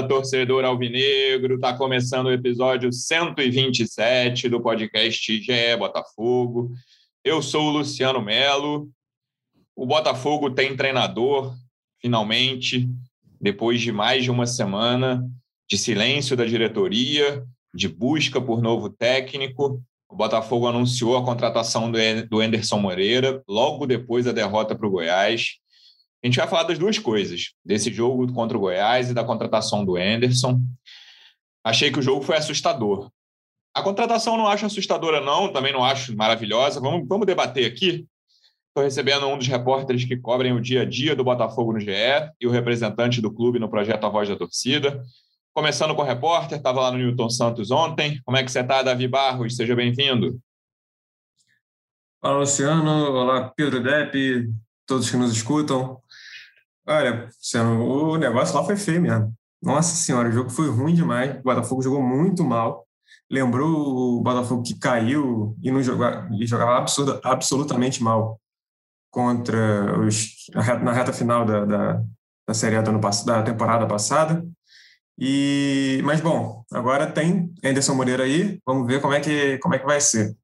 Fala, torcedor alvinegro. Está começando o episódio 127 do podcast GE Botafogo. Eu sou o Luciano Melo. O Botafogo tem treinador, finalmente, depois de mais de uma semana de silêncio da diretoria, de busca por novo técnico. O Botafogo anunciou a contratação do Anderson Moreira logo depois da derrota para o Goiás. A gente vai falar das duas coisas, desse jogo contra o Goiás e da contratação do Anderson. Achei que o jogo foi assustador. A contratação não acho assustadora, não, também não acho maravilhosa. Vamos, vamos debater aqui. Estou recebendo um dos repórteres que cobrem o dia a dia do Botafogo no GE e o representante do clube no projeto A Voz da Torcida. Começando com o repórter, estava lá no Newton Santos ontem. Como é que você está, Davi Barros? Seja bem-vindo. Olá, Luciano. Olá, Pedro Depp, todos que nos escutam. Olha, o negócio lá foi feio mesmo. Nossa senhora, o jogo foi ruim demais. O Botafogo jogou muito mal. Lembrou o Botafogo que caiu e não jogava, e jogava absurda, absolutamente mal contra os na reta final da, da, da série A do ano, da temporada passada. E, mas bom, agora tem Anderson Moreira aí. Vamos ver como é que como é que vai ser.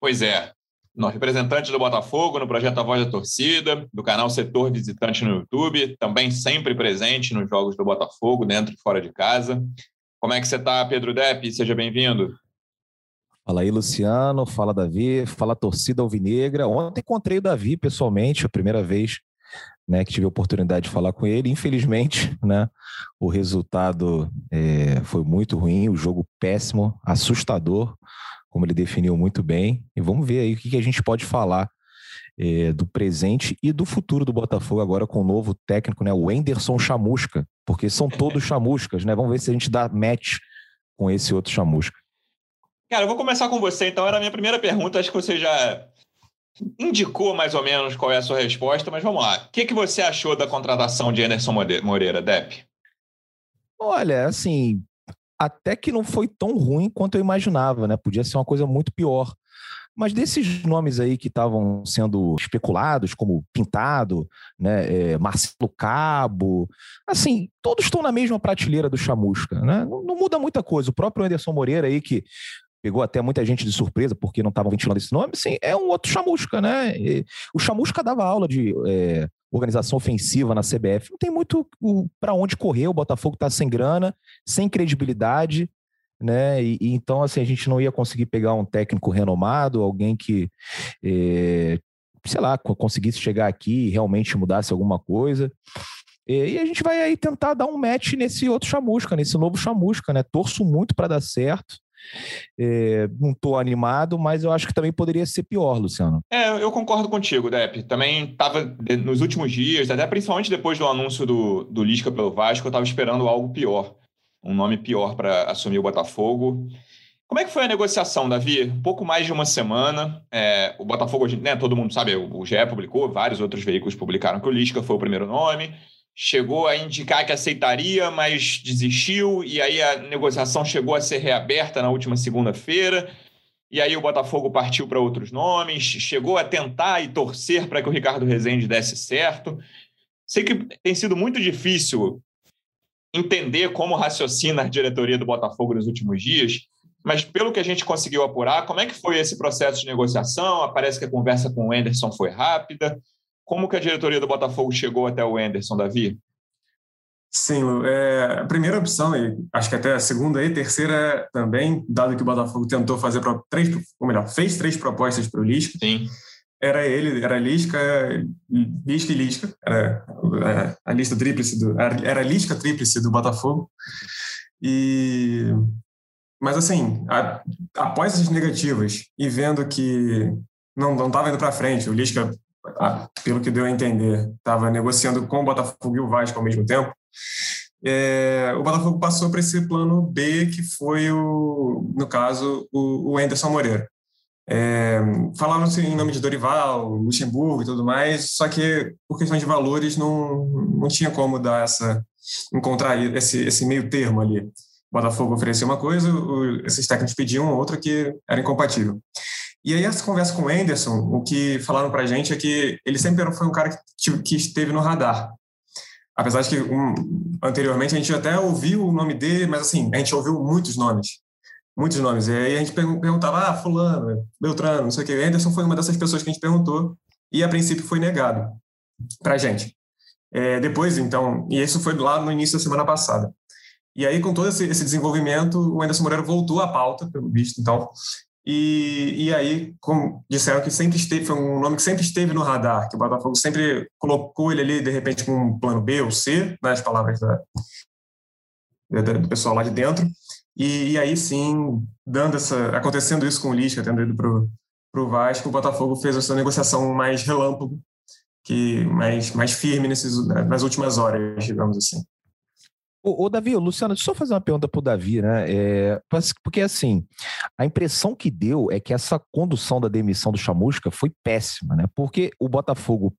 Pois é, no representante do Botafogo no projeto A Voz da Torcida, do canal Setor Visitante no YouTube, também sempre presente nos jogos do Botafogo, dentro e fora de casa. Como é que você está, Pedro Depp? Seja bem-vindo. Fala aí, Luciano. Fala, Davi. Fala, torcida alvinegra. Ontem encontrei o Davi pessoalmente, a primeira vez né, que tive a oportunidade de falar com ele. Infelizmente, né, o resultado é, foi muito ruim, o jogo péssimo, assustador como ele definiu muito bem. E vamos ver aí o que, a gente pode falar é, do presente e do futuro do Botafogo agora com o novo técnico, né? O Enderson Chamusca, porque são todos chamuscas, né? Vamos ver se a gente dá match com esse outro chamusca. Cara, eu vou começar com você, então era a minha primeira pergunta, acho que você já indicou mais ou menos qual é a sua resposta, mas vamos lá. O que, que você achou da contratação de Anderson Moreira, Depp? Olha, assim, até que não foi tão ruim quanto eu imaginava, né? Podia ser uma coisa muito pior. Mas desses nomes aí que estavam sendo especulados, como Pintado, né, é, Marcelo Cabo, assim, todos estão na mesma prateleira do Chamusca, né? Não, não, muda muita coisa. O próprio Anderson Moreira aí, que pegou até muita gente de surpresa porque não estavam ventilando esse nome, sim, é um outro Chamusca, né? E, o Chamusca dava aula de é, organização ofensiva na CBF. Não tem muito para onde correr, o Botafogo está sem grana, sem credibilidade, né? E, e, então, assim, a gente não ia conseguir pegar um técnico renomado, alguém que, é, sei lá, conseguisse chegar aqui e realmente mudasse alguma coisa. E a gente vai aí tentar dar um match nesse outro chamusca, nesse novo chamusca, né? Torço muito para dar certo. É, não estou animado, mas eu acho que também poderia ser pior, Luciano. É, eu concordo contigo, Depp. Também estava nos últimos dias, até principalmente depois do anúncio do, do Lisca pelo Vasco, eu estava esperando algo pior, um nome pior para assumir o Botafogo. Como é que foi a negociação, Davi? Pouco mais de uma semana. É, o Botafogo, né, todo mundo sabe, o GE publicou, vários outros veículos publicaram que o Lisca foi o primeiro nome chegou a indicar que aceitaria, mas desistiu, e aí a negociação chegou a ser reaberta na última segunda-feira. E aí o Botafogo partiu para outros nomes, chegou a tentar e torcer para que o Ricardo Rezende desse certo. Sei que tem sido muito difícil entender como raciocina a diretoria do Botafogo nos últimos dias, mas pelo que a gente conseguiu apurar, como é que foi esse processo de negociação? Parece que a conversa com o Anderson foi rápida. Como que a diretoria do Botafogo chegou até o Anderson, Davi? Sim, é, a primeira opção, e acho que até a segunda e terceira também, dado que o Botafogo tentou fazer três, ou melhor, fez três propostas para o Lisca. Sim. Era ele, era Lisca, Lisca e Lisca, era a lista tríplice do, era Lisca tríplice do Botafogo. E mas assim, a, após essas negativas e vendo que não não estava indo para frente, o Lisca pelo que deu a entender, estava negociando com o Botafogo e o Vasco ao mesmo tempo. É, o Botafogo passou para esse plano B, que foi, o, no caso, o, o Anderson Moreira. É, Falaram-se em nome de Dorival, Luxemburgo e tudo mais, só que por questões de valores não, não tinha como dar essa encontrar esse, esse meio termo ali. O Botafogo oferecia uma coisa, o, esses técnicos pediam outra que era incompatível. E aí, essa conversa com o Anderson, o que falaram para a gente é que ele sempre foi um cara que, esteve no radar. apesar de que um, anteriormente a gente até ouviu o nome dele, mas assim, a gente ouviu muitos nomes. Muitos nomes. E aí a gente perguntava, ah, fulano, Beltrano, não sei o que. Anderson foi uma dessas pessoas que a gente perguntou e a princípio foi negado para a gente. É, depois, então, e isso foi lá no início da semana passada. E aí, com todo esse, esse desenvolvimento, o Anderson Moreira voltou à pauta, pelo visto, então, e, e aí como disseram que sempre esteve, foi um nome que sempre esteve no radar, que o Botafogo sempre colocou ele ali, de repente, com um plano B ou C, nas né, palavras da, do pessoal lá de dentro. E, e, aí sim, dando essa, acontecendo isso com o Lisca, tendo ido para o Vasco, o Botafogo fez essa negociação mais relâmpago, que mais, mais firme nesses, nas últimas horas, digamos assim. Ô, Davi, Luciano, deixa eu só fazer uma pergunta para o Davi, né? É, porque, assim, a impressão que deu é que essa condução da demissão do Chamusca foi péssima, né? Porque o Botafogo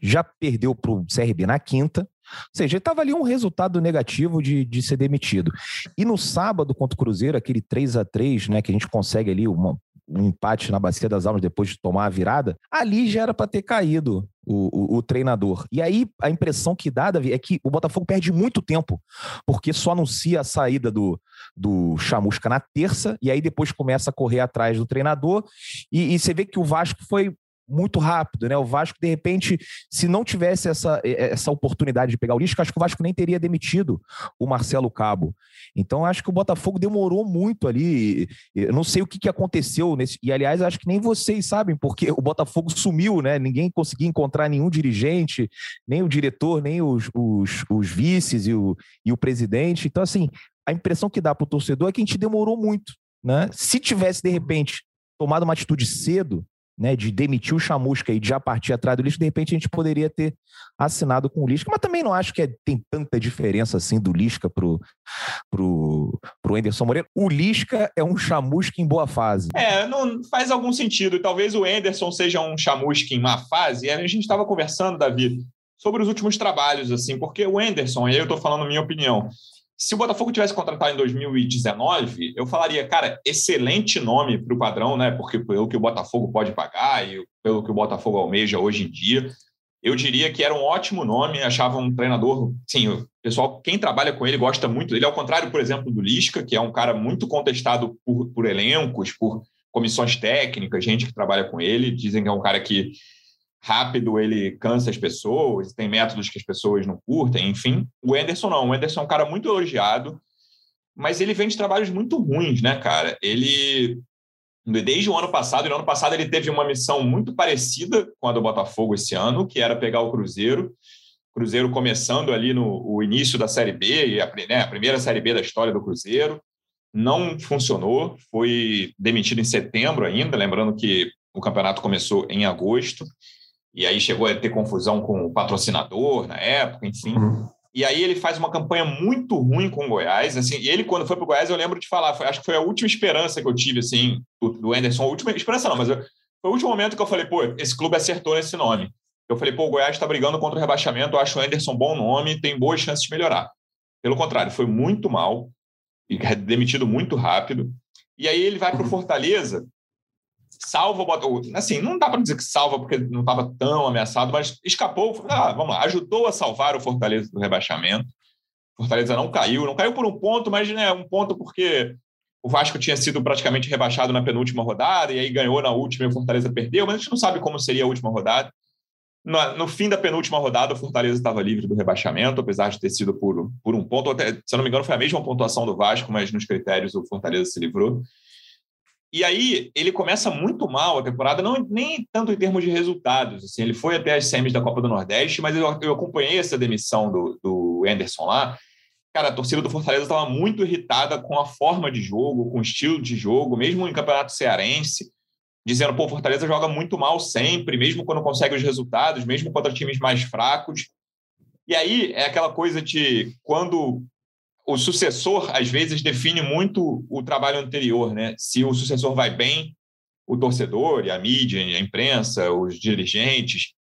já perdeu para o CRB na quinta, ou seja, estava ali um resultado negativo de, de ser demitido. E no sábado contra o Cruzeiro, aquele 3 a 3 né, que a gente consegue ali uma, um empate na Bacia das Almas depois de tomar a virada, ali já era para ter caído o, o, o, treinador. E aí a impressão que dá, Davi, é que o Botafogo perde muito tempo, porque só anuncia a saída do, do Chamusca na terça, e aí depois começa a correr atrás do treinador, e, e você vê que o Vasco foi muito rápido, né? O Vasco, de repente, se não tivesse essa, essa oportunidade de pegar o Lisca, acho que o Vasco nem teria demitido o Marcelo Cabo. Então, acho que o Botafogo demorou muito ali. Eu não sei o que, que aconteceu nesse. E, aliás, acho que nem vocês sabem, porque o Botafogo sumiu, né? Ninguém conseguia encontrar nenhum dirigente, nem o diretor, nem os, os, os vices e o, e o presidente. Então, assim, a impressão que dá para o torcedor é que a gente demorou muito. Né? Se tivesse, de repente, tomado uma atitude cedo, né, de demitir o Chamusca e de já partir atrás do Lisca, de repente a gente poderia ter assinado com o Lisca, mas também não acho que é, tem tanta diferença assim do Lisca pro, pro, pro Anderson Moreira. O Lisca é um Chamusca em boa fase. É, não faz algum sentido. Talvez o Anderson seja um Chamusca em má fase. A gente estava conversando, Davi, sobre os últimos trabalhos, assim, porque o Anderson, e aí eu estou falando minha opinião, se o Botafogo tivesse contratado em 2019, eu falaria, cara, excelente nome para o padrão, né? Porque pelo que o Botafogo pode pagar e pelo que o Botafogo almeja hoje em dia, eu diria que era um ótimo nome. Achava um treinador, sim, o pessoal, quem trabalha com ele gosta muito dele. Ao contrário, por exemplo, do Lisca, que é um cara muito contestado por, por elencos, por comissões técnicas, gente que trabalha com ele. Dizem que é um cara que rápido, ele cansa as pessoas, tem métodos que as pessoas não curtem, enfim. O Anderson não, o Anderson é um cara muito elogiado, mas ele vem de trabalhos muito ruins, né, cara? Ele, desde o ano passado, e no ano passado ele teve uma missão muito parecida com a do Botafogo esse ano, que era pegar o Cruzeiro, Cruzeiro começando ali no o início da Série B, a, né, a primeira Série B da história do Cruzeiro, não funcionou, foi demitido em setembro ainda, lembrando que o campeonato começou em agosto, e aí chegou a ter confusão com o patrocinador na época, enfim. Uhum. E aí ele faz uma campanha muito ruim com o Goiás, assim, e ele quando foi para o Goiás, eu lembro de falar, foi, acho que foi a última esperança que eu tive, assim, do, do Anderson, a última esperança não, mas eu, foi o último momento que eu falei, pô, esse clube acertou nesse nome. Eu falei, pô, o Goiás está brigando contra o rebaixamento, eu acho o Anderson bom nome, tem boas chances de melhorar. Pelo contrário, foi muito mal, e demitido muito rápido. E aí ele vai para o uhum. Fortaleza, salva o Botafogo. Assim, não dá para dizer que salva porque não estava tão ameaçado, mas escapou. Ah, vamos lá, ajudou a salvar o Fortaleza do rebaixamento. Fortaleza não caiu, não caiu por um ponto, mas né, um ponto porque o Vasco tinha sido praticamente rebaixado na penúltima rodada e aí ganhou na última e o Fortaleza perdeu, mas a gente não sabe como seria a última rodada. No, no fim da penúltima rodada, o Fortaleza estava livre do rebaixamento, apesar de ter sido por, por um ponto. Até, se eu não me engano, foi a mesma pontuação do Vasco, mas nos critérios o Fortaleza se livrou. E aí ele começa muito mal a temporada, não nem tanto em termos de resultados. Assim, ele foi até as semis da Copa do Nordeste, mas eu, eu acompanhei essa demissão do, do Anderson lá. Cara, a torcida do Fortaleza estava muito irritada com a forma de jogo, com o estilo de jogo, mesmo em campeonato cearense, dizendo: pô, Fortaleza joga muito mal sempre, mesmo quando consegue os resultados, mesmo contra times mais fracos. E aí é aquela coisa de quando o sucessor, às vezes, define muito o trabalho anterior, né? Se o sucessor vai bem, o torcedor a mídia, a imprensa, os dirigentes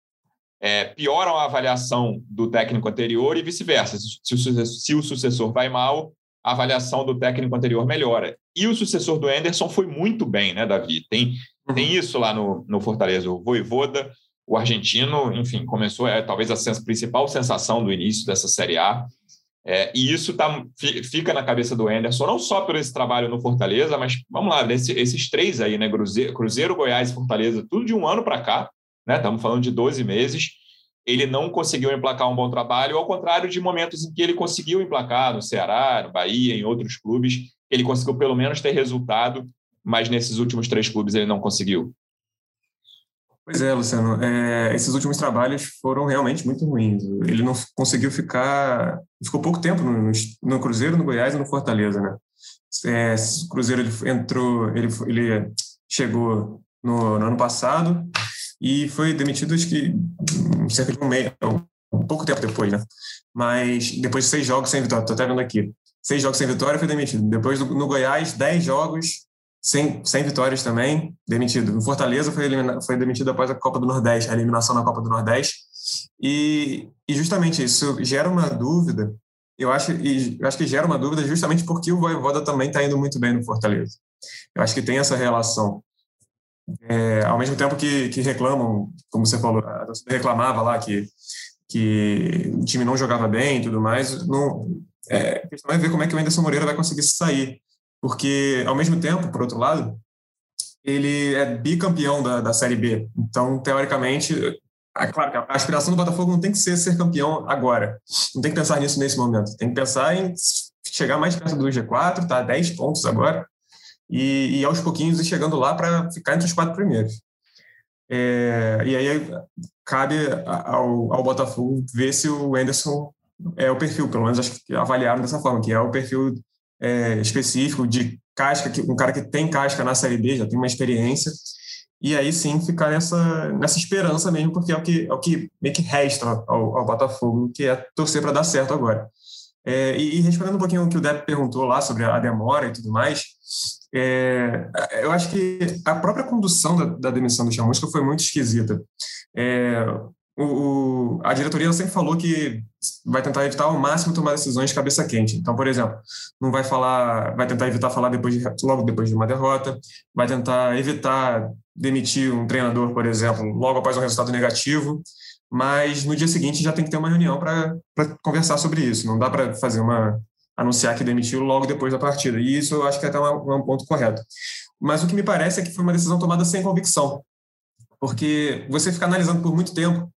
é, pioram a avaliação do técnico anterior e vice-versa. Se, se, o sucessor vai mal, a avaliação do técnico anterior melhora. E o sucessor do Anderson foi muito bem, né, Davi? Tem, tem uhum. isso lá no, no Fortaleza. O Voivoda o argentino, enfim, começou, é talvez a sens principal sensação do início dessa Série A. É, e isso tá, fica na cabeça do Anderson, não só por esse trabalho no Fortaleza, mas vamos lá, nesse, esses três aí, né? Cruzeiro, Cruzeiro, Goiás e Fortaleza, tudo de um ano para cá, né? Estamos falando de 12 meses. Ele não conseguiu emplacar um bom trabalho, ao contrário de momentos em que ele conseguiu emplacar no Ceará, no Bahia, em outros clubes, ele conseguiu pelo menos ter resultado, mas nesses últimos três clubes ele não conseguiu. Pois é, Luciano. É, esses últimos trabalhos foram realmente muito ruins. Ele não conseguiu ficar. Ficou pouco tempo no, no Cruzeiro, no Goiás e no Fortaleza, né? É, o Cruzeiro ele entrou, ele, ele chegou no, no, ano passado e foi demitido, acho que cerca de um mês, um pouco tempo depois, né? Mas depois de seis jogos sem vitória, estou até vendo aqui. Seis jogos sem vitória, foi demitido. Depois no Goiás, dez jogos sem, sem vitórias também, demitido. No Fortaleza foi, foi demitido após a Copa do Nordeste, a eliminação na Copa do Nordeste. E, e justamente isso gera uma dúvida, eu acho, e, eu acho que gera uma dúvida justamente porque o Voivoda também está indo muito bem no Fortaleza. Eu acho que tem essa relação. É, ao mesmo tempo que, que reclamam, como você falou, reclamava lá que, que o time não jogava bem e tudo mais, não, é, a questão é ver como é que o Anderson Moreira vai conseguir sair porque, ao mesmo tempo, por outro lado, ele é bicampeão da, da Série B. Então, teoricamente, é claro que a aspiração do Botafogo não tem que ser ser campeão agora. Não tem que pensar nisso nesse momento. Tem que pensar em chegar mais perto do G4, tá 10 pontos agora, e, e aos pouquinhos ir chegando lá para ficar entre os quatro primeiros. É, e aí cabe ao, ao Botafogo ver se o Anderson é o perfil, pelo menos acho que avaliaram dessa forma, que é o perfil é, específico de casca, que, um cara que tem casca na Série B, já tem uma experiência, e aí sim ficar nessa, nessa esperança mesmo, porque é o que, é o que meio que resta ao, ao Botafogo, que é torcer para dar certo agora. É, e, e, respondendo um pouquinho o que o Depp perguntou lá sobre a demora e tudo mais, é, eu acho que a própria condução da, da demissão do Chamusca foi muito esquisita. É, o, o, a diretoria sempre falou que vai tentar evitar ao máximo tomar decisões de cabeça quente. Então, por exemplo, não vai falar, vai tentar evitar falar depois de, logo depois de uma derrota, vai tentar evitar demitir um treinador, por exemplo, logo após um resultado negativo, mas no dia seguinte já tem que ter uma reunião para conversar sobre isso. Não dá para fazer uma anunciar que demitiu logo depois da partida. E isso eu acho que é até um, um ponto correto. Mas o que me parece é que foi uma decisão tomada sem convicção porque você fica analisando por muito tempo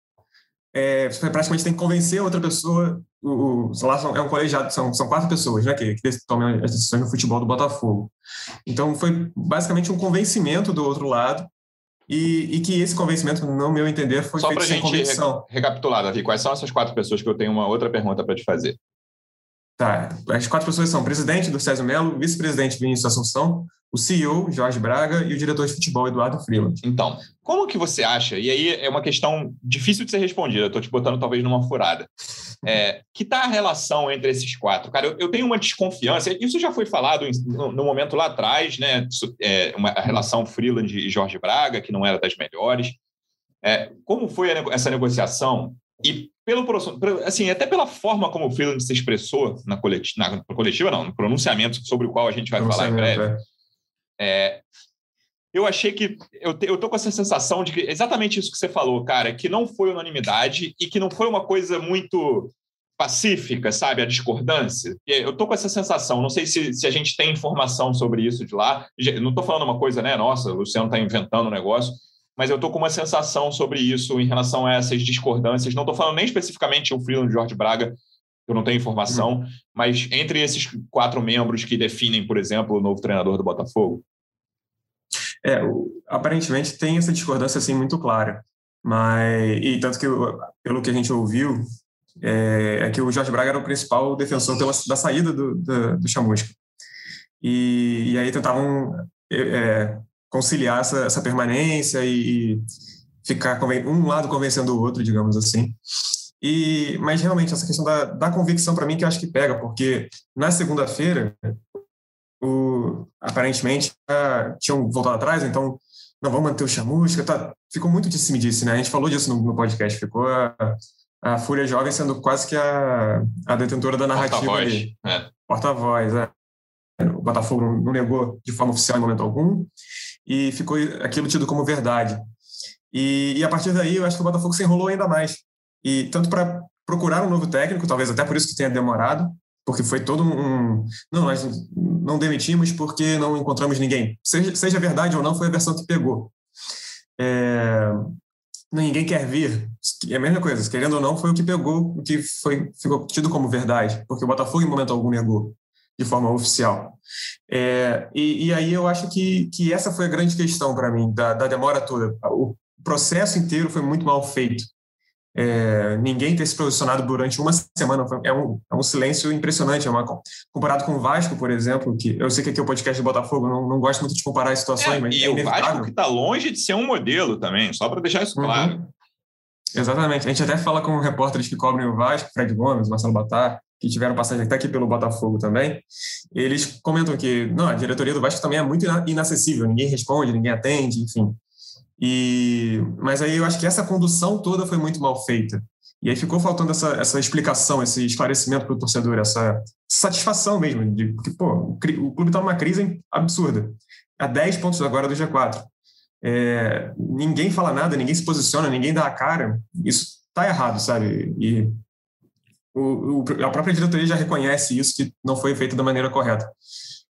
é, você praticamente tem que convencer outra pessoa. O, o, lá são, é um colegiado, são, são quatro pessoas né, que, que tomam as decisões no futebol do Botafogo. Então, foi basicamente um convencimento do outro lado. E, e que esse convencimento, no meu entender, foi Só feito sem para gente recapitular, Davi, quais são essas quatro pessoas que eu tenho uma outra pergunta para te fazer? Tá, as quatro pessoas são o presidente do César Melo, vice-presidente Vinícius Assunção, o CEO, Jorge Braga, e o diretor de futebol, Eduardo Freeland. Então, como que você acha, e aí é uma questão difícil de ser respondida, estou te botando talvez numa furada, é, que está a relação entre esses quatro? Cara, eu, eu, tenho uma desconfiança, isso já foi falado em, no, no, momento lá atrás, né, é, uma, a relação Freeland e Jorge Braga, que não era das melhores. É, como foi essa negociação? E pelo assim, até pela forma como o Freeland se expressou na coletiva, na coletiva não, no pronunciamento sobre o qual a gente vai falar em breve, é. Eu achei que eu, eu tô com essa sensação de que exatamente isso que você falou, cara, que não foi unanimidade e que não foi uma coisa muito pacífica, sabe, a discordância. Eu tô com essa sensação, não sei se, se a gente tem informação sobre isso de lá. Não tô falando uma coisa, né, nossa, o Luciano tá inventando um negócio, mas eu tô com uma sensação sobre isso em relação a essas discordâncias. Não tô falando nem especificamente o Freeland Jorge Braga, eu não tenho informação, uhum. mas entre esses quatro membros que definem, por exemplo, o novo treinador do Botafogo? É, aparentemente tem essa discordância assim muito clara, mas e tanto que pelo que a gente ouviu é, é que o Jorge Braga era o principal defensor pela, da saída do, do, do Chamusca e, e aí tentavam é, é conciliar essa, essa permanência e, e ficar um lado convencendo o outro, digamos assim. E, mas realmente, essa questão da, da convicção, para mim, que eu acho que pega, porque na segunda-feira, o, aparentemente, uh, tinham voltado atrás, então não vamos manter o chamusca, tá, ficou muito disso, né? A gente falou disso no, no podcast, ficou a, a Fúria Jovem sendo quase que a, a detentora da narrativa Porta-voz, ali. É. Porta-voz, é. O Botafogo não negou de forma oficial em momento algum, e ficou aquilo tido como verdade. E, e a partir daí, eu acho que o Botafogo se enrolou ainda mais. E tanto para procurar um novo técnico, talvez até por isso que tenha demorado, porque foi todo um. Não, nós não demitimos porque não encontramos ninguém. Seja, seja verdade ou não, foi a versão que pegou. É, ninguém quer vir. É a mesma coisa, querendo ou não, foi o que pegou, o que foi, ficou tido como verdade, porque o Botafogo, em momento algum, negou de forma oficial. É, e, e, aí eu acho que, que essa foi a grande questão para mim, da, da demora toda. O processo inteiro foi muito mal feito. É, ninguém ter se posicionado durante uma semana é um, é um silêncio impressionante. É uma, comparado com o Vasco, por exemplo, que eu sei que aqui é o podcast do Botafogo, não, não gosto muito de comparar as situações, é, mas e é o Vasco que está longe de ser um modelo também, só para deixar isso claro. Uhum. Exatamente. A gente até fala com repórteres que cobrem o Vasco, Fred Gomes, Marcelo Batar, que tiveram passagem até aqui pelo Botafogo também. Eles comentam que não, a diretoria do Vasco também é muito inacessível, ninguém responde, ninguém atende, enfim. E, mas aí eu acho que essa condução toda foi muito mal feita. E aí ficou faltando essa, essa explicação, esse esclarecimento para o torcedor, essa satisfação mesmo, de que pô, o clube está numa crise absurda. A 10 pontos agora do G4. É, ninguém fala nada, ninguém se posiciona, ninguém dá a cara. Isso está errado, sabe? E o, o, a própria diretoria já reconhece isso, que não foi feito da maneira correta.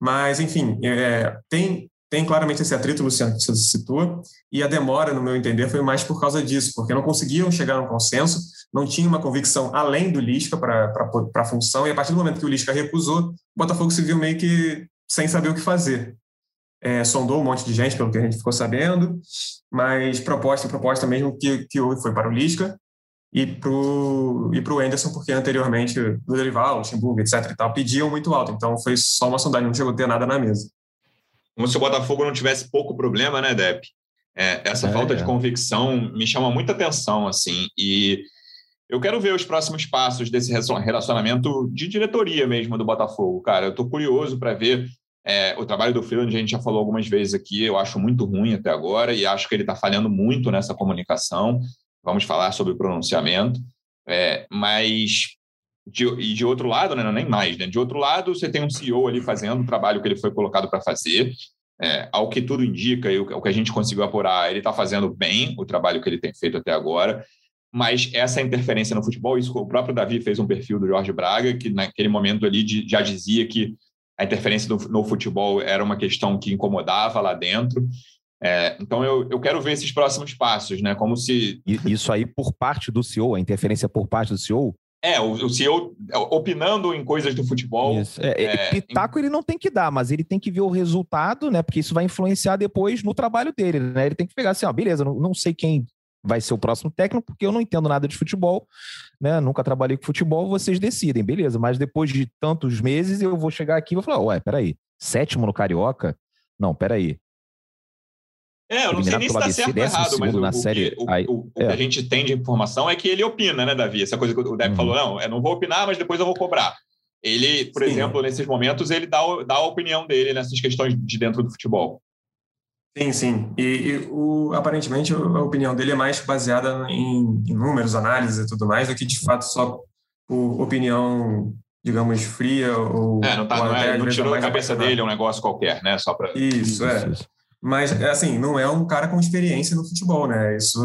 Mas, enfim, é, tem tem claramente esse atrito, Luciano, que você citou, e a demora, no meu entender, foi mais por causa disso, porque não conseguiam chegar a um consenso, não tinha uma convicção além do Lisca para a função, e a partir do momento que o Lisca recusou, o Botafogo se viu meio que sem saber o que fazer. É, sondou um monte de gente, pelo que a gente ficou sabendo, mas proposta proposta mesmo que, que houve foi para o Lisca e para o e pro Anderson, porque anteriormente o Dorival, o Luxemburgo, etc. e tal, pediam muito alto, então foi só uma sondagem, não chegou a ter nada na mesa como se o Botafogo não tivesse pouco problema, né, Depp? É, essa é, falta é. de convicção me chama muita atenção, assim, e eu quero ver os próximos passos desse relacionamento de diretoria mesmo do Botafogo, cara. Eu estou curioso para ver é, o trabalho do Freeland, a gente já falou algumas vezes aqui, eu acho muito ruim até agora e acho que ele está falhando muito nessa comunicação. Vamos falar sobre o pronunciamento, é, mas de, e de outro lado, né, não nem mais, né? De outro lado, você tem um CEO ali fazendo o trabalho que ele foi colocado para fazer. É, ao que tudo indica e o que a gente conseguiu apurar, ele está fazendo bem o trabalho que ele tem feito até agora. Mas essa interferência no futebol, isso o próprio Davi fez um perfil do Jorge Braga, que naquele momento ali já dizia que a interferência no, no futebol era uma questão que incomodava lá dentro. É, então eu, eu quero ver esses próximos passos, né? Como se. Isso aí por parte do CEO, a interferência por parte do CEO, é, o, o CEO opinando em coisas do futebol. É, é, pitaco ele não tem que dar, mas ele tem que ver o resultado, né? Porque isso vai influenciar depois no trabalho dele, né? Ele tem que pegar assim, ó, beleza, não, não sei quem vai ser o próximo técnico, porque eu não entendo nada de futebol, né? Nunca trabalhei com futebol, vocês decidem, beleza. Mas depois de tantos meses, eu vou chegar aqui e vou falar, ué, peraí, sétimo no Carioca? Não, peraí. É, eu não sei nem se está certo ou errado, mas o, na o, série, o, aí, o, é. que a gente tem de informação é que ele opina, né, Davi? Essa coisa que o Depp uhum. falou, não, eu não vou opinar, mas depois eu vou cobrar. Ele, por Sim. exemplo, nesses momentos, ele dá, dá a opinião dele nessas questões de dentro do futebol. Sim, sim. E, e o, aparentemente a opinião dele é mais baseada em, em números, análises e tudo mais, do que de fato só por opinião digamos, fria ou. É, não, tá, não, é, não tirou a cabeça dele um negócio qualquer, né? Só para. Isso, isso, é. Isso. Mas, assim, não é um cara com experiência no futebol, né? Isso,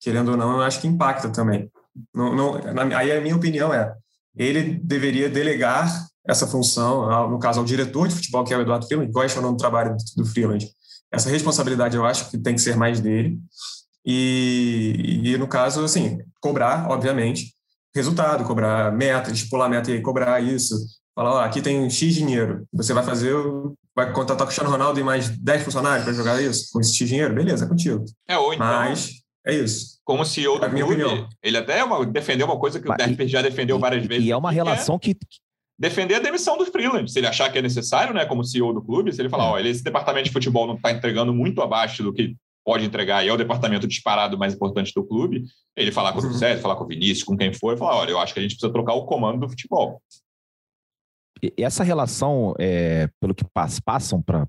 querendo ou não, eu acho que impacta também. Não, não, aí a minha opinião é, ele deveria delegar essa função, no caso, ao diretor de futebol, que é o Eduardo Freeland, gosta ou não do trabalho do, Freeland. Essa responsabilidade eu acho que tem que ser mais dele. E, e no caso, assim, cobrar, obviamente, resultado, cobrar meta, estipular meta e cobrar isso. Falar, ó, aqui tem X dinheiro, você vai fazer vai contratar o Cristiano Ronaldo e mais 10 funcionários para jogar isso, com esse dinheiro, beleza, é contigo. É, ou então, Mas é isso. Como CEO do é clube, ele até defendeu uma coisa que o Derp já defendeu várias e, vezes. E é uma relação que, defender a demissão do Freeland, se ele achar que é necessário, né, como CEO do clube, se ele falar, é. olha, esse departamento de futebol não está entregando muito abaixo do que pode entregar, e é o departamento disparado mais importante do clube, ele falar com o José, uhum. falar com o Vinícius, com quem for, e falar, olha, eu acho que a gente precisa trocar o comando do futebol essa relação, é, pelo que passam para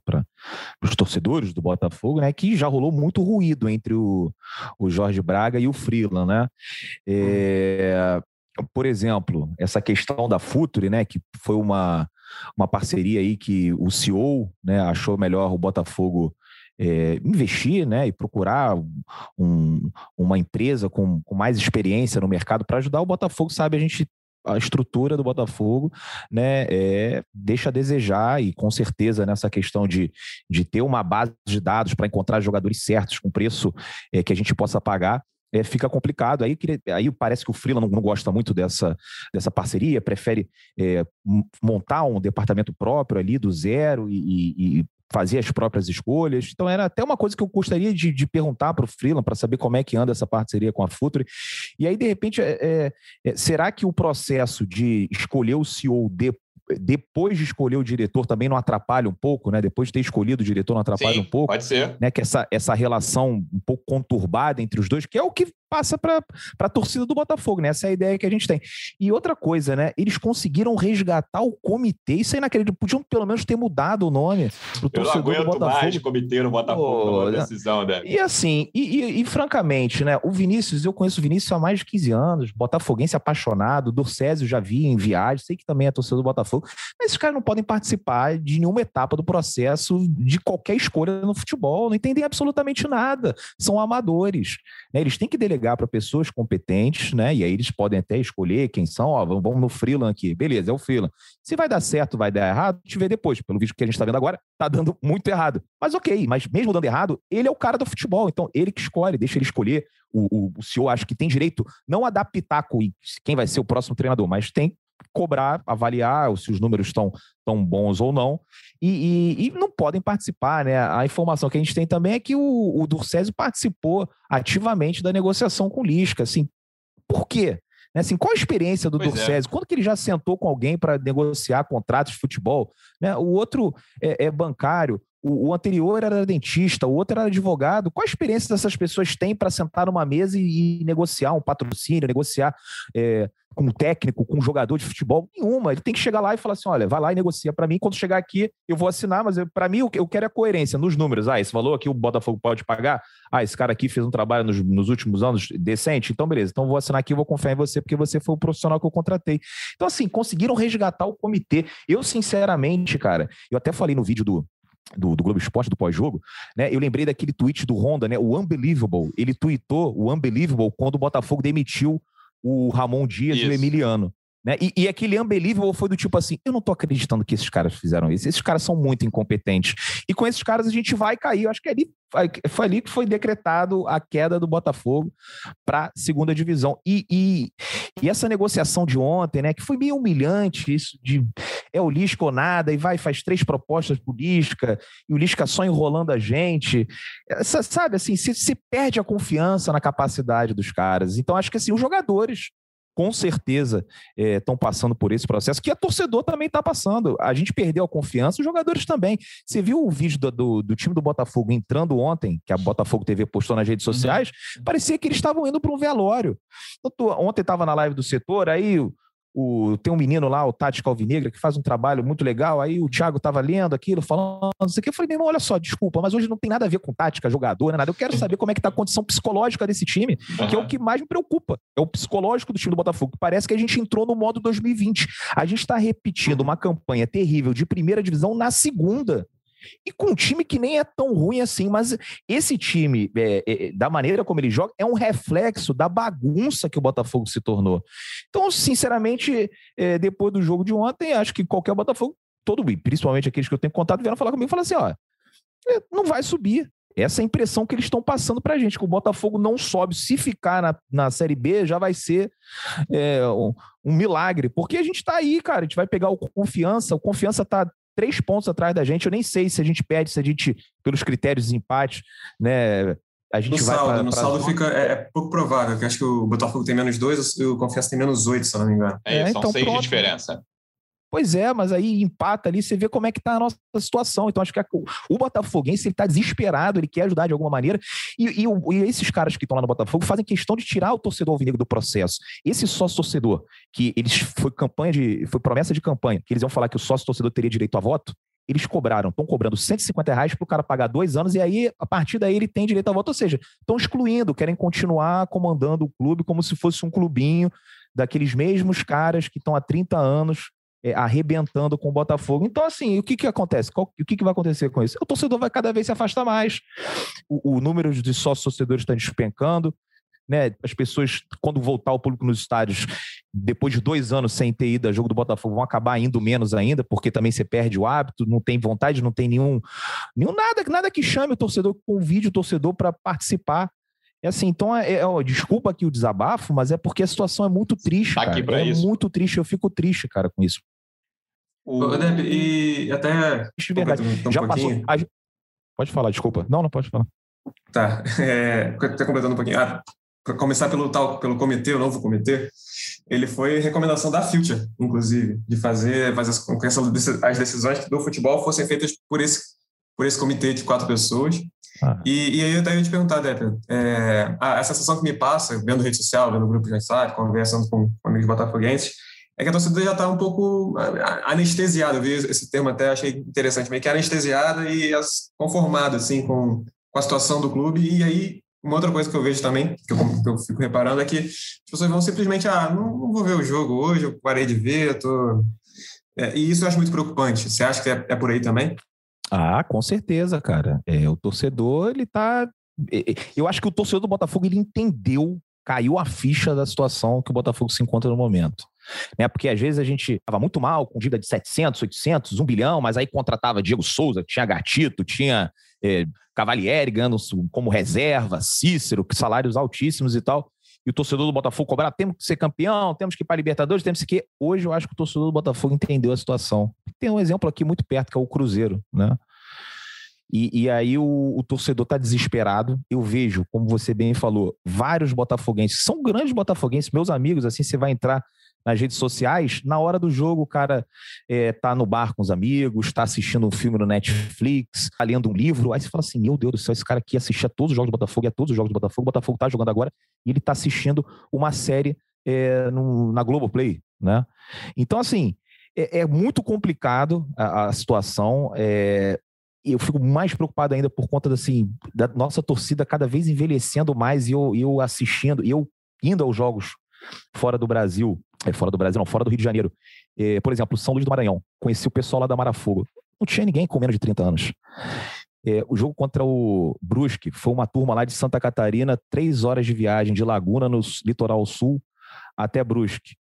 os torcedores do Botafogo, né, que já rolou muito ruído entre o, o Jorge Braga e o Freeland, né? É, por exemplo, essa questão da Futuri, né, que foi uma, uma parceria aí que o CEO né, achou melhor o Botafogo é, investir né, e procurar um, uma empresa com, com mais experiência no mercado para ajudar o Botafogo, sabe? A gente a estrutura do Botafogo né, é, deixa a desejar, e com certeza nessa questão de, de ter uma base de dados para encontrar jogadores certos com preço é, que a gente possa pagar. É, fica complicado. Aí, aí parece que o Freeland não, não, gosta muito dessa, dessa parceria, prefere é, montar um departamento próprio ali do zero e, e, fazia as próprias escolhas. Então, era até uma coisa que eu gostaria de, de perguntar para o Freeland, para saber como é que anda essa parceria com a Futre. E aí, de repente, é, é, é será que o processo de escolher o CEO de, depois de escolher o diretor também não atrapalha um pouco, né? Depois de ter escolhido o diretor não atrapalha Sim, um pouco. Pode ser. Né? Que essa, essa relação um pouco conturbada entre os dois, que é o que passa para a torcida do Botafogo, né? Essa é a ideia que a gente tem. E outra coisa, né? Eles conseguiram resgatar o comitê. Isso é inacreditável. Podiam pelo menos ter mudado o nome pro torcedor Eu não do Botafogo. mais comitê no Botafogo Pô, decisão, né? E assim, e, e, e, francamente, né? O Vinícius, eu conheço o Vinícius há mais de 15 anos, botafoguense apaixonado, Dorcésio já vi em viagem, sei que também é torcedor do Botafogo, mas esses caras não podem participar de nenhuma etapa do processo de qualquer escolha no futebol, não entendem absolutamente nada, são amadores. Né? Eles têm que delegar para pessoas competentes, né? E aí eles podem até escolher quem são, ó, vamos no freelan aqui. Beleza, é o freelan. Se vai dar certo, vai dar errado, gente vê depois. Pelo vídeo que a gente está vendo agora, tá dando muito errado. Mas ok, mas mesmo dando errado, ele é o cara do futebol, então ele que escolhe, deixa ele escolher. O, o, o senhor acho que tem direito não a dar pitaco em quem vai ser o próximo treinador, mas tem cobrar, avaliar se os números estão tão bons ou não, e, e, e, não podem participar. Né? A informação que a gente tem também é que o, o Durcésio participou ativamente da negociação com o Lisca. Assim, por quê? Né, assim, qual a experiência do pois É. Quando que ele já sentou com alguém para negociar contratos de futebol? Né? O outro é, é bancário, o, o, anterior era dentista, o outro era advogado. Qual a experiência dessas pessoas têm para sentar numa mesa e, e, negociar um patrocínio, negociar é, com um técnico, com um jogador de futebol? Nenhuma. Ele tem que chegar lá e falar assim: olha, vai lá e negocia para mim. Quando chegar aqui, eu vou assinar, mas para mim eu quero é coerência nos números. Ah, esse valor aqui o Botafogo pode pagar. Ah, esse cara aqui fez um trabalho nos, nos últimos anos decente. Então, beleza. Então, vou assinar aqui, vou confiar em você, porque você foi o profissional que eu contratei. Então, assim, conseguiram resgatar o comitê. Eu, sinceramente, cara, eu até falei no vídeo do, do, do Globo Esporte, do pós-jogo, né? Eu lembrei daquele tweet do Honda, né? O Unbelievable. Ele tweetou o Unbelievable quando o Botafogo demitiu o Ramon Dias Isso. e o Emiliano. Né? E, e, aquele unbelievable foi do tipo assim: eu não tô acreditando que esses caras fizeram isso. Esses caras são muito incompetentes. E com esses caras a gente vai cair. Eu acho que ali, foi ali que foi decretado a queda do Botafogo para segunda divisão. E, e, e, essa negociação de ontem, né, que foi meio humilhante, isso de é o Lisca ou nada, e vai faz três propostas pro Lisca, e o Lisca só enrolando a gente. Essa, sabe assim, se, se perde a confiança na capacidade dos caras. Então acho que assim, os jogadores com certeza estão é, passando por esse processo, que a torcedor também está passando. A gente perdeu a confiança, os jogadores também. Você viu o vídeo do, do, do, time do Botafogo entrando ontem, que a Botafogo TV postou nas redes uhum. sociais? Uhum. Parecia que eles estavam indo para um velório. Ontem estava na live do setor, aí o, tem um menino lá, o Tati Calvinegra, que faz um trabalho muito legal. Aí o Thiago estava lendo aquilo, falando, não sei o que. Eu falei, meu irmão, olha só, desculpa, mas hoje não tem nada a ver com tática, jogador, nada. Eu quero saber como é que tá a condição psicológica desse time, que é o que mais me preocupa. É o psicológico do time do Botafogo. Parece que a gente entrou no modo 2020. A gente está repetindo uma campanha terrível de primeira divisão na segunda. E com um time que nem é tão ruim assim, mas esse time, é, é, da maneira como ele joga, é um reflexo da bagunça que o Botafogo se tornou. Então, sinceramente, é, depois do jogo de ontem, acho que qualquer Botafogo, todo principalmente aqueles que eu tenho contato, vieram falar comigo e falaram assim: ó, é, não vai subir. Essa é a impressão que eles estão passando para a gente, que o Botafogo não sobe. Se ficar na, na Série B, já vai ser é, um, um, milagre. Porque a gente está aí, cara. A gente vai pegar o Confiança. O Confiança está três pontos atrás da gente. Eu nem sei se a gente perde, se a gente, pelos critérios de empate, né? A gente no vai saldo, pra, no pra saldo fica, é, é, pouco provável, porque acho que o Botafogo tem menos dois e o Confiança tem menos oito, se eu não me engano. É, é são então seis pronto. de diferença. Pois é, mas aí empata ali, você vê como é que tá a nossa situação. Então, acho que a, o Botafoguense ele tá desesperado, ele quer ajudar de alguma maneira. E, e, e esses caras que estão lá no Botafogo fazem questão de tirar o torcedor alvinegro do processo. Esse sócio-torcedor, que eles foi campanha de. foi promessa de campanha, que eles iam falar que o sócio-torcedor teria direito a voto, eles cobraram, estão cobrando 150 reais para o cara pagar dois anos, e aí, a partir daí, ele tem direito a voto. Ou seja, estão excluindo, querem continuar comandando o clube como se fosse um clubinho daqueles mesmos caras que estão há 30 anos é, arrebentando com o Botafogo. Então, assim, o que, que acontece? Qual, o que, que vai acontecer com isso? O torcedor vai cada vez se afastar mais, o, o número de sócios torcedores está despencando. Né, as pessoas, quando voltar o público nos estádios, depois de dois anos sem ter ido a jogo do Botafogo, vão acabar indo menos ainda, porque também você perde o hábito, não tem vontade, não tem nenhum, nenhum nada, nada que chame o torcedor, convide o torcedor para participar. É assim, então, é, é, desculpa aqui o desabafo, mas é porque a situação é muito triste, tá cara. é isso. muito triste, eu fico triste, cara, com isso. O... Deb, e até... De verdade, um, já pouquinho. passou... Pode falar, desculpa. Não, não pode falar. Tá, é, até completando um pouquinho. Ah, para começar pelo tal, pelo comitê, o novo comitê, ele foi recomendação da Future, inclusive, de fazer, fazer com que as decisões do futebol fossem feitas por esse, por esse comitê de quatro pessoas. Ah. E, e, aí eu ia te perguntar, Depp, é, a, a, sensação que me passa, vendo rede social, vendo grupo de WhatsApp, conversando com, com amigos botafoguenses, é que a torcida já está um pouco anestesiada. Eu vi esse termo até, achei interessante, meio que anestesiada e conformada assim, com, com a situação do clube. E aí, uma outra coisa que eu vejo também, que eu, que eu fico reparando, é que as pessoas vão simplesmente, ah, não, não vou ver o jogo hoje, eu parei de ver, eu tô... É, e isso eu acho muito preocupante. Você acha que é, é por aí também? Ah, com certeza, cara. É, o torcedor, ele tá. Eu acho que o torcedor do Botafogo ele entendeu, caiu a ficha da situação que o Botafogo se encontra no momento. Né? Porque às vezes a gente estava muito mal, com dívida de 700, 800, 1 bilhão, mas aí contratava Diego Souza, tinha Gatito, tinha é, Cavalieri ganhando como reserva, Cícero, salários altíssimos e tal. E o torcedor do Botafogo cobrar, temos que ser campeão, temos que ir para a Libertadores, temos que. Hoje eu acho que o torcedor do Botafogo entendeu a situação. Tem um exemplo aqui muito perto, que é o Cruzeiro, né? E, e aí o, o torcedor está desesperado. Eu vejo, como você bem falou, vários botafoguenses, são grandes botafoguenses, meus amigos, assim, você vai entrar nas redes sociais, na hora do jogo o cara é, tá no bar com os amigos, está assistindo um filme no Netflix, tá lendo um livro, aí você fala assim, meu Deus do céu, esse cara aqui assistia todos os jogos do Botafogo, a todos os jogos do Botafogo, o Botafogo tá jogando agora, e ele tá assistindo uma série é, no, na Globoplay, né? Então, assim, é, é muito complicado a, a situação, é, eu fico mais preocupado ainda por conta assim, da nossa torcida cada vez envelhecendo mais e eu, eu assistindo, eu indo aos jogos fora do Brasil, é, fora do Brasil, não, fora do Rio de Janeiro. É, por exemplo, São Luís do Maranhão. Conheci o pessoal lá da Marafogo. Não tinha ninguém com menos de 30 anos. É, o jogo contra o Brusque foi uma turma lá de Santa Catarina, três horas de viagem de Laguna, no litoral sul, até Brusque.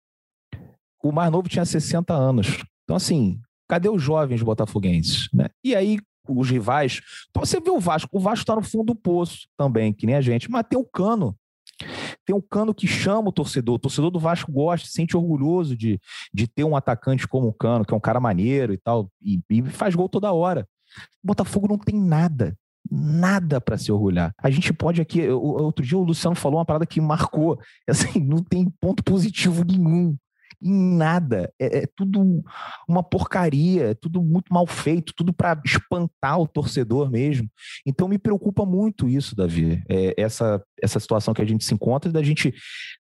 O mais novo tinha 60 anos. Então, assim, cadê os jovens botafoguenses? Né? E aí, os rivais. Então, você vê o Vasco. O Vasco está no fundo do poço também, que nem a gente, mas tem o cano tem um cano que chama o torcedor. O torcedor do Vasco gosta, se sente orgulhoso de, de ter um atacante como o cano, que é um cara maneiro e tal, e, e faz gol toda hora. O Botafogo não tem nada, nada para se orgulhar. A gente pode aqui. Outro dia o Luciano falou uma parada que marcou. Assim, não tem ponto positivo nenhum em nada. É, é, tudo uma porcaria, é tudo muito mal feito, tudo para espantar o torcedor mesmo. Então me preocupa muito isso, Davi, é, essa, essa situação que a gente se encontra, da gente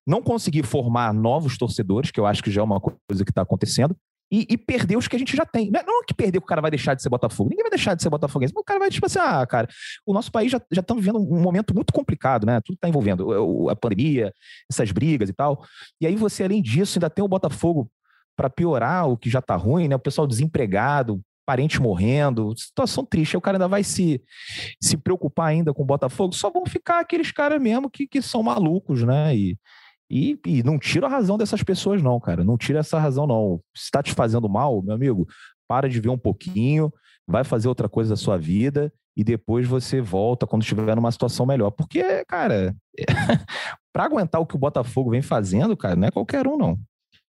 não conseguir formar novos torcedores, que eu acho que já é uma coisa que está acontecendo, e, e, perder os que a gente já tem. Não é que perder que o cara vai deixar de ser Botafogo. Ninguém vai deixar de ser Botafoguense. O cara vai, tipo assim, ah, cara, o nosso país já, já está vivendo um momento muito complicado, né? Tudo está envolvendo a pandemia, essas brigas e tal. E aí você, além disso, ainda tem o Botafogo para piorar o que já está ruim, né? O pessoal desempregado, parente morrendo, situação triste. Aí o cara ainda vai se, se preocupar ainda com o Botafogo. Só vão ficar aqueles caras mesmo que, que são malucos, né? E, e, e não tira a razão dessas pessoas, não, cara. Não tira essa razão, não. Se está te fazendo mal, meu amigo, para de ver um pouquinho, vai fazer outra coisa da sua vida e depois você volta quando estiver numa situação melhor. Porque, cara, para aguentar o que o Botafogo vem fazendo, cara, não é qualquer um, não.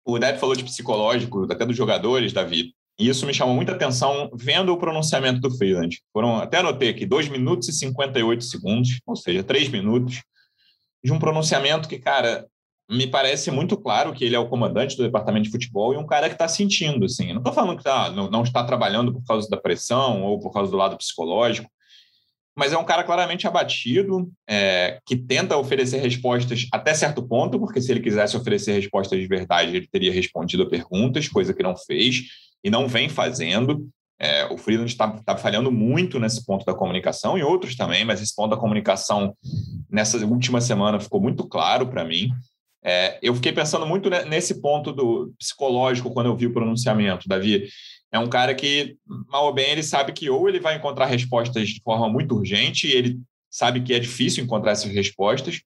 O Deb falou de psicológico, até dos jogadores, Davi. E isso me chamou muita atenção vendo o pronunciamento do Freeland. Foram, até anotei aqui, 2 minutos e 58 segundos, ou seja, 3 minutos, de um pronunciamento que, cara, me parece muito claro que ele é o comandante do departamento de futebol e um cara que está sentindo, assim. não estou falando que tá, não, não, está trabalhando por causa da pressão ou por causa do lado psicológico, mas é um cara claramente abatido, é, que tenta oferecer respostas até certo ponto, porque se ele quisesse oferecer respostas de verdade, ele teria respondido a perguntas, coisa que não fez e não vem fazendo. É, o Freeland está tá falhando muito nesse ponto da comunicação e outros também, mas esse ponto da comunicação nessa última semana ficou muito claro para mim. É, eu fiquei pensando muito nesse ponto do psicológico quando eu vi o pronunciamento, Davi. É um cara que, mal ou bem, ele sabe que ou ele vai encontrar respostas de forma muito urgente, e ele sabe que é difícil encontrar essas respostas,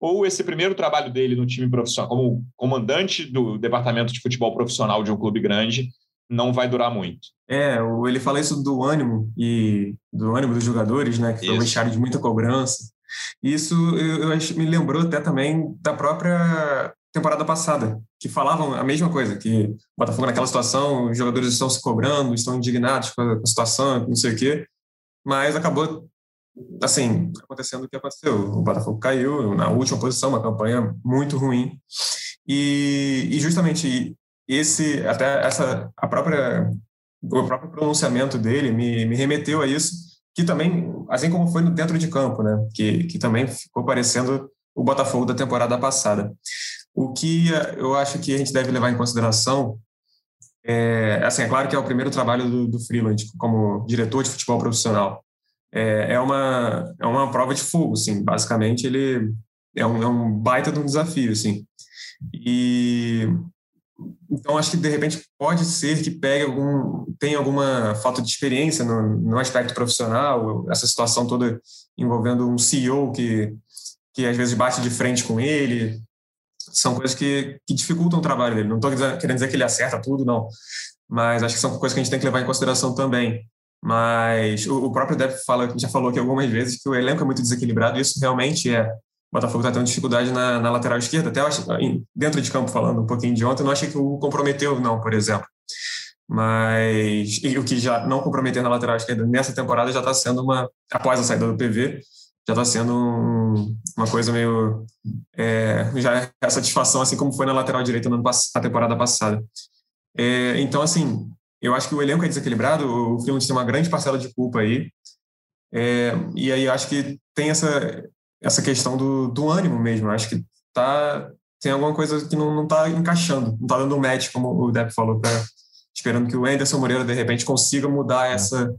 ou esse primeiro trabalho dele no time profissional, como comandante do departamento de futebol profissional de um clube grande, não vai durar muito. É, ele fala isso do ânimo e do ânimo dos jogadores, né? Que foi um vestiário de muita cobrança. Isso eu, eu me lembrou até também da própria temporada passada, que falavam a mesma coisa, que o Botafogo naquela situação, os jogadores estão se cobrando, estão indignados com a situação, não sei o quê, mas acabou assim, acontecendo o que aconteceu. O Botafogo caiu na última posição, uma campanha muito ruim. E, e justamente esse até essa a própria o próprio pronunciamento dele me, me remeteu a isso, que também, assim como foi no dentro de campo, né, que, que também ficou parecendo o Botafogo da temporada passada. O que eu acho que a gente deve levar em consideração é, assim, é claro que é o primeiro trabalho do, do Freeland como diretor de futebol profissional. É, é, uma, é uma prova de fogo, assim, basicamente ele é um, é um baita de um desafio, assim. E então, acho que de repente pode ser que pegue algum, tenha alguma falta de experiência no, no aspecto profissional, essa situação toda envolvendo um CEO que, que às vezes bate de frente com ele, são coisas que, que dificultam o trabalho dele. Não estou querendo dizer que ele acerta tudo, não, mas acho que são coisas que a gente tem que levar em consideração também. Mas o, o próprio Depp fala, já falou aqui algumas vezes que o elenco é muito desequilibrado, e isso realmente é. Botafogo está tendo dificuldade na, na, lateral esquerda, até acho, dentro de campo, falando um pouquinho de ontem, não achei que o comprometeu, não, por exemplo. Mas o que já não comprometeu na lateral esquerda nessa temporada já está sendo uma, após a saída do PV, já está sendo um, uma coisa meio. É, já é satisfação, assim como foi na lateral direita na temporada passada. É, então, assim, eu acho que o elenco é desequilibrado, o Freeland tem uma grande parcela de culpa aí. É, e aí acho que tem essa, essa questão do, do ânimo mesmo. Acho que tá, tem alguma coisa que não está encaixando, não está dando match, como o Depp falou, pra, esperando que o Anderson Moreira, de repente, consiga mudar é. essa,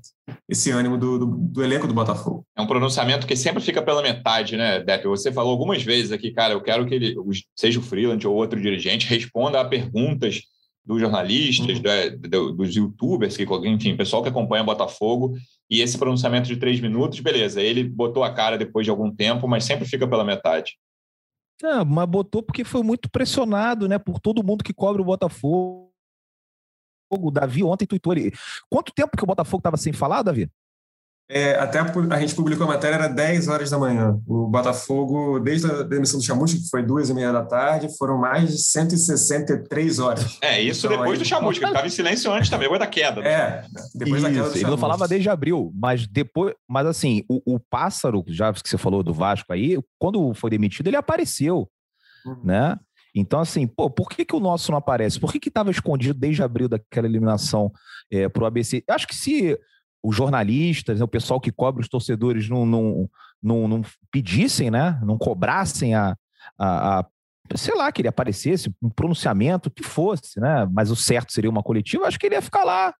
esse ânimo do, do, do, elenco do Botafogo. É um pronunciamento que sempre fica pela metade, né, Depp? Você falou algumas vezes aqui, cara, eu quero que ele, seja o Freeland ou outro dirigente, responda a perguntas dos jornalistas, uhum. dos youtubers, que, enfim, pessoal que acompanha Botafogo, e esse pronunciamento de três minutos, beleza, ele botou a cara depois de algum tempo, mas sempre fica pela metade. É, mas botou porque foi muito pressionado, né, por todo mundo que cobre o Botafogo. O Davi ontem tuitou ele. Quanto tempo que o Botafogo estava sem falar, Davi? É, até a gente publicou a matéria, era 10 horas da manhã. O Botafogo, desde a demissão do Chamusca, que foi duas e meia da tarde, foram mais de 163 horas. É, isso então, depois aí... do Chamusca, ele estava em silêncio antes também, depois da queda. Né? É, depois isso, da queda do Ele não falava desde abril, mas depois. Mas assim, o, o pássaro, já que você falou do Vasco aí, quando foi demitido, ele apareceu, uhum. né? Então, assim, pô, por que, que o nosso não aparece? Por que estava escondido desde abril daquela eliminação é, para o ABC? Acho que se os jornalistas, né, o pessoal que cobre os torcedores não, não, não, não pedissem, né? Não cobrassem a, a, a, sei lá, que ele aparecesse, um pronunciamento, que fosse, né? Mas o certo seria uma coletiva, acho que ele ia ficar lá.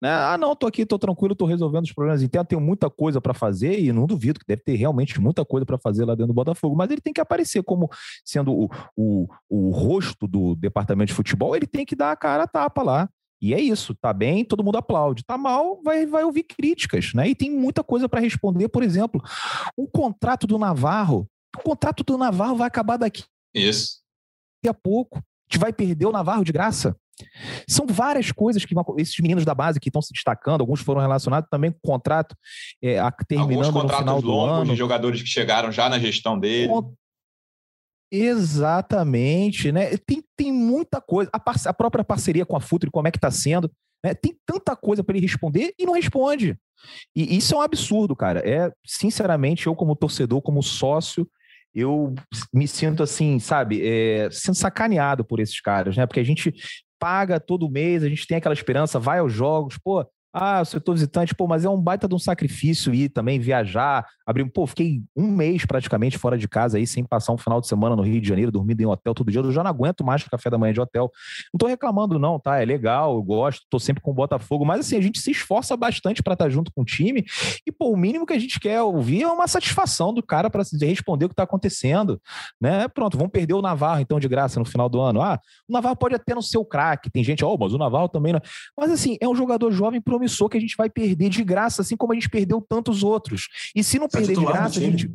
Né? Ah, não, tô aqui, tô tranquilo, tô resolvendo os problemas internos, tenho muita coisa para fazer e não duvido que deve ter realmente muita coisa para fazer lá dentro do Botafogo, mas ele tem que aparecer como sendo o, o, o rosto do departamento de futebol, ele tem que dar a cara a tapa lá. E é isso, tá bem, todo mundo aplaude. Tá mal, vai, vai ouvir críticas, né? E tem muita coisa para responder. Por exemplo, o contrato do Navarro. O contrato do Navarro vai acabar daqui. Isso. Daqui a pouco. A gente vai perder o Navarro de graça. São várias coisas que esses meninos da base que estão se destacando, alguns foram relacionados também com o contrato é, terminando alguns contratos no final do longos ano. de jogadores que chegaram já na gestão dele. Exatamente, né? Tem, tem muita coisa. A, a própria parceria com a Futre, como é que está sendo. Né? Tem tanta coisa para ele responder e não responde. E isso é um absurdo, cara. É, sinceramente, eu, como torcedor, como sócio, eu me sinto assim, sabe, é, sendo sacaneado por esses caras, né? Porque a gente paga todo mês, a gente tem aquela esperança, vai aos jogos, pô, ah, setor visitante, pô, mas é um baita de um sacrifício ir também viajar, abrir, pô, fiquei um mês praticamente fora de casa aí, sem passar um final de semana no Rio de Janeiro, dormindo em hotel todo dia, eu já não aguento mais café da manhã de hotel. Não tô reclamando não, tá? É legal, eu gosto, tô sempre com o Botafogo, mas assim, a gente se esforça bastante para estar tá junto com o time e, pô, o mínimo que a gente quer ouvir é uma satisfação do cara para responder o que tá acontecendo, né? Pronto, vamos perder o Navarro então de graça no final do ano. Ah, o Navarro pode até não ser o craque, tem gente, ó, oh, mas o Navarro também não. Mas assim, é um jogador jovem promissor que a gente vai perder de graça, assim como a gente perdeu tantos outros. E se não Você perder de graça, a gente.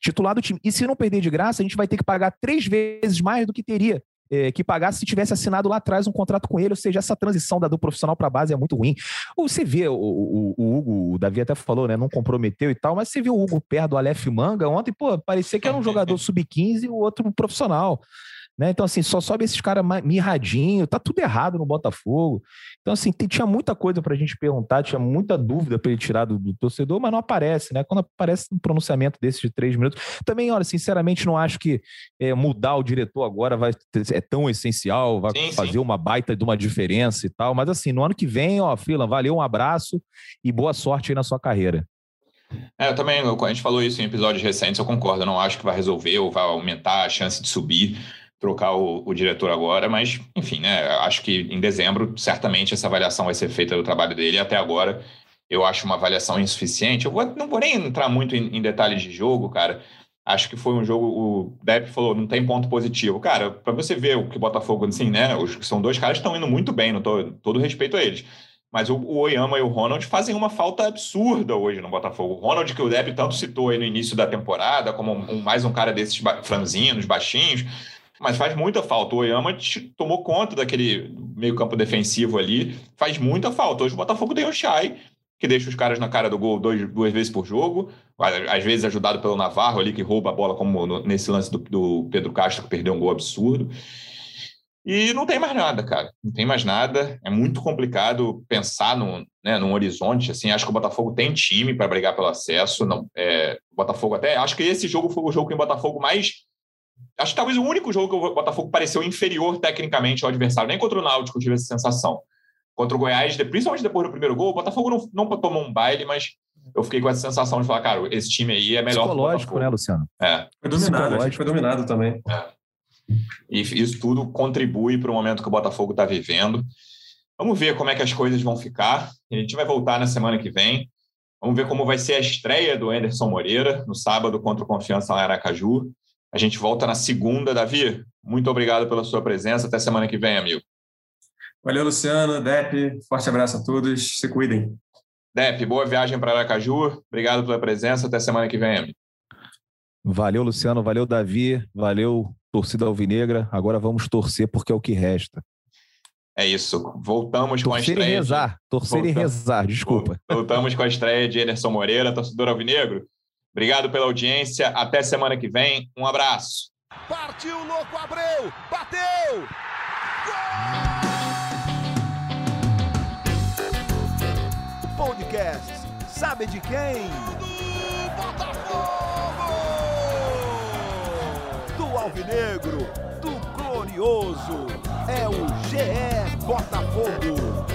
Titular do time. E se não perder de graça, a gente vai ter que pagar três vezes mais do que teria é, que pagar se tivesse assinado lá atrás um contrato com ele, ou seja, essa transição da do profissional para base é muito ruim. Ou você vê, o, o, o, Hugo, o Davi até falou, né, não comprometeu e tal, mas você viu o Hugo perto do Aleph Manga ontem, pô, parecia que era um jogador sub-15 e o outro profissional. Né? Então, assim, só sobe esses caras mirradinho, tá tudo errado no Botafogo. Então, assim, tinha muita coisa para a gente perguntar, tinha muita dúvida para ele tirar do, do, torcedor, mas não aparece, né? Quando aparece um pronunciamento desse de três minutos. Também, olha, sinceramente, não acho que é, mudar o diretor agora vai é tão essencial, vai sim, fazer sim. uma baita de uma diferença e tal. Mas, assim, no ano que vem, ó, Freeland, valeu, um abraço e boa sorte aí na sua carreira. É, eu também, a gente falou isso em episódios recentes, eu concordo. Eu não acho que vai resolver ou vai aumentar a chance de subir trocar o, o, diretor agora, mas, enfim, né? Acho que em dezembro, certamente, essa avaliação vai ser feita do trabalho dele. Até agora, eu acho uma avaliação insuficiente. Eu vou, não vou nem entrar muito em, em, detalhes de jogo, cara. Acho que foi um jogo. O Depp falou, não tem ponto positivo. Cara, para você ver o que o Botafogo, assim, né? Os, são dois caras que estão indo muito bem, não tô todo respeito a eles. Mas o, o Oyama e o Ronald fazem uma falta absurda hoje no Botafogo. O Ronald, que o Depp tanto citou aí no início da temporada, como um, mais um cara desses franzinos, baixinhos mas faz muita falta. O Oyama tomou conta daquele meio-campo defensivo ali, faz muita falta. Hoje o Botafogo tem o Chay, que deixa os caras na cara do gol dois, duas vezes por jogo, às vezes ajudado pelo Navarro ali, que rouba a bola, como no, nesse lance do, do, Pedro Castro, que perdeu um gol absurdo. E não tem mais nada, cara. Não tem mais nada. É muito complicado pensar no, né, num horizonte. Assim, acho que o Botafogo tem time para brigar pelo acesso. Não, é, o Botafogo até. Acho que esse jogo foi o jogo que o Botafogo mais Acho que talvez o único jogo que o Botafogo pareceu inferior tecnicamente ao adversário. Nem contra o Náutico tive essa sensação. Contra o Goiás, principalmente depois do primeiro gol, o Botafogo não, não tomou um baile, mas eu fiquei com essa sensação de falar, cara, esse time aí é melhor. Psicológico, né, Luciano? É. Foi dominado, a foi dominado também. É. E isso tudo contribui para o momento que o Botafogo está vivendo. Vamos ver como é que as coisas vão ficar. A gente vai voltar na semana que vem. Vamos ver como vai ser a estreia do Anderson Moreira no sábado contra o Confiança lá em Aracaju. A gente volta na segunda. Davi, muito obrigado pela sua presença. Até semana que vem, amigo. Valeu, Luciano, Dep. Forte abraço a todos. Se cuidem. Dep, boa viagem para Aracaju. Obrigado pela presença. Até semana que vem, amigo. Valeu, Luciano. Valeu, Davi. Valeu, torcida alvinegra. Agora vamos torcer porque é o que resta. É isso. Voltamos torcer com a estreia. E rezar. De... Torcer Voltamos. e rezar, desculpa. Voltamos com a estreia de Ederson Moreira, torcedor alvinegro. Obrigado pela audiência. Até semana que vem. Um abraço. Partiu, louco, Abreu! Bateu! Gol! Podcast. Sabe de quem? Do Botafogo! Do Alvinegro, do Glorioso. É o GE Botafogo.